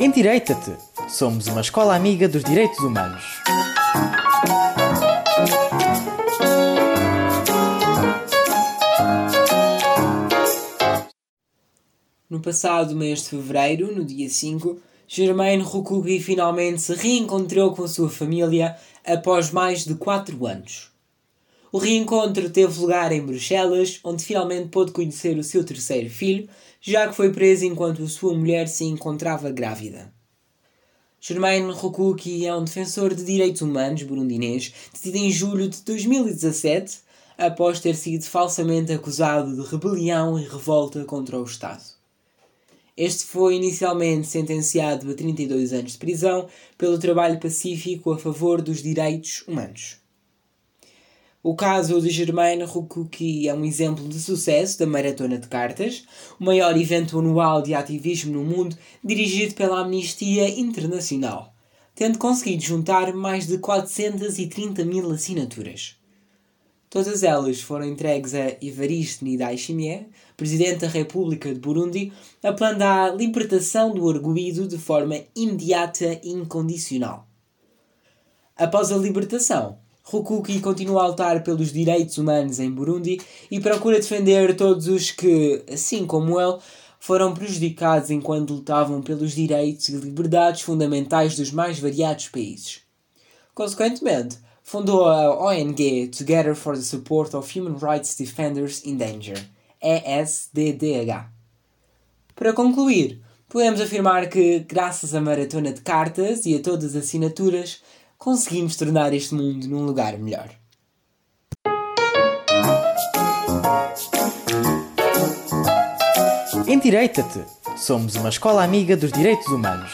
Endireita-te! Somos uma escola amiga dos direitos humanos. No passado mês de fevereiro, no dia 5, Germaine Rukugi finalmente se reencontrou com sua família após mais de 4 anos. O reencontro teve lugar em Bruxelas, onde finalmente pôde conhecer o seu terceiro filho, já que foi preso enquanto a sua mulher se encontrava grávida. Germaine Rukuki é um defensor de direitos humanos burundinês, detido em julho de 2017, após ter sido falsamente acusado de rebelião e revolta contra o Estado. Este foi inicialmente sentenciado a 32 anos de prisão pelo trabalho pacífico a favor dos direitos humanos. O caso de Germaine Rukuki é um exemplo de sucesso da Maratona de Cartas, o maior evento anual de ativismo no mundo dirigido pela Amnistia Internacional, tendo conseguido juntar mais de 430 mil assinaturas. Todas elas foram entregues a Evariste Ndayishimiye, Presidente da República de Burundi, apelando à libertação do arguído de forma imediata e incondicional. Após a libertação, Rukuki continua a lutar pelos direitos humanos em Burundi e procura defender todos os que, assim como ele, foram prejudicados enquanto lutavam pelos direitos e liberdades fundamentais dos mais variados países. Consequentemente, fundou a ONG Together for the Support of Human Rights Defenders in Danger, ESDDH. Para concluir, podemos afirmar que, graças à maratona de cartas e a todas as assinaturas, conseguimos tornar este mundo num lugar melhor. Endireita-te! Somos uma escola amiga dos direitos humanos.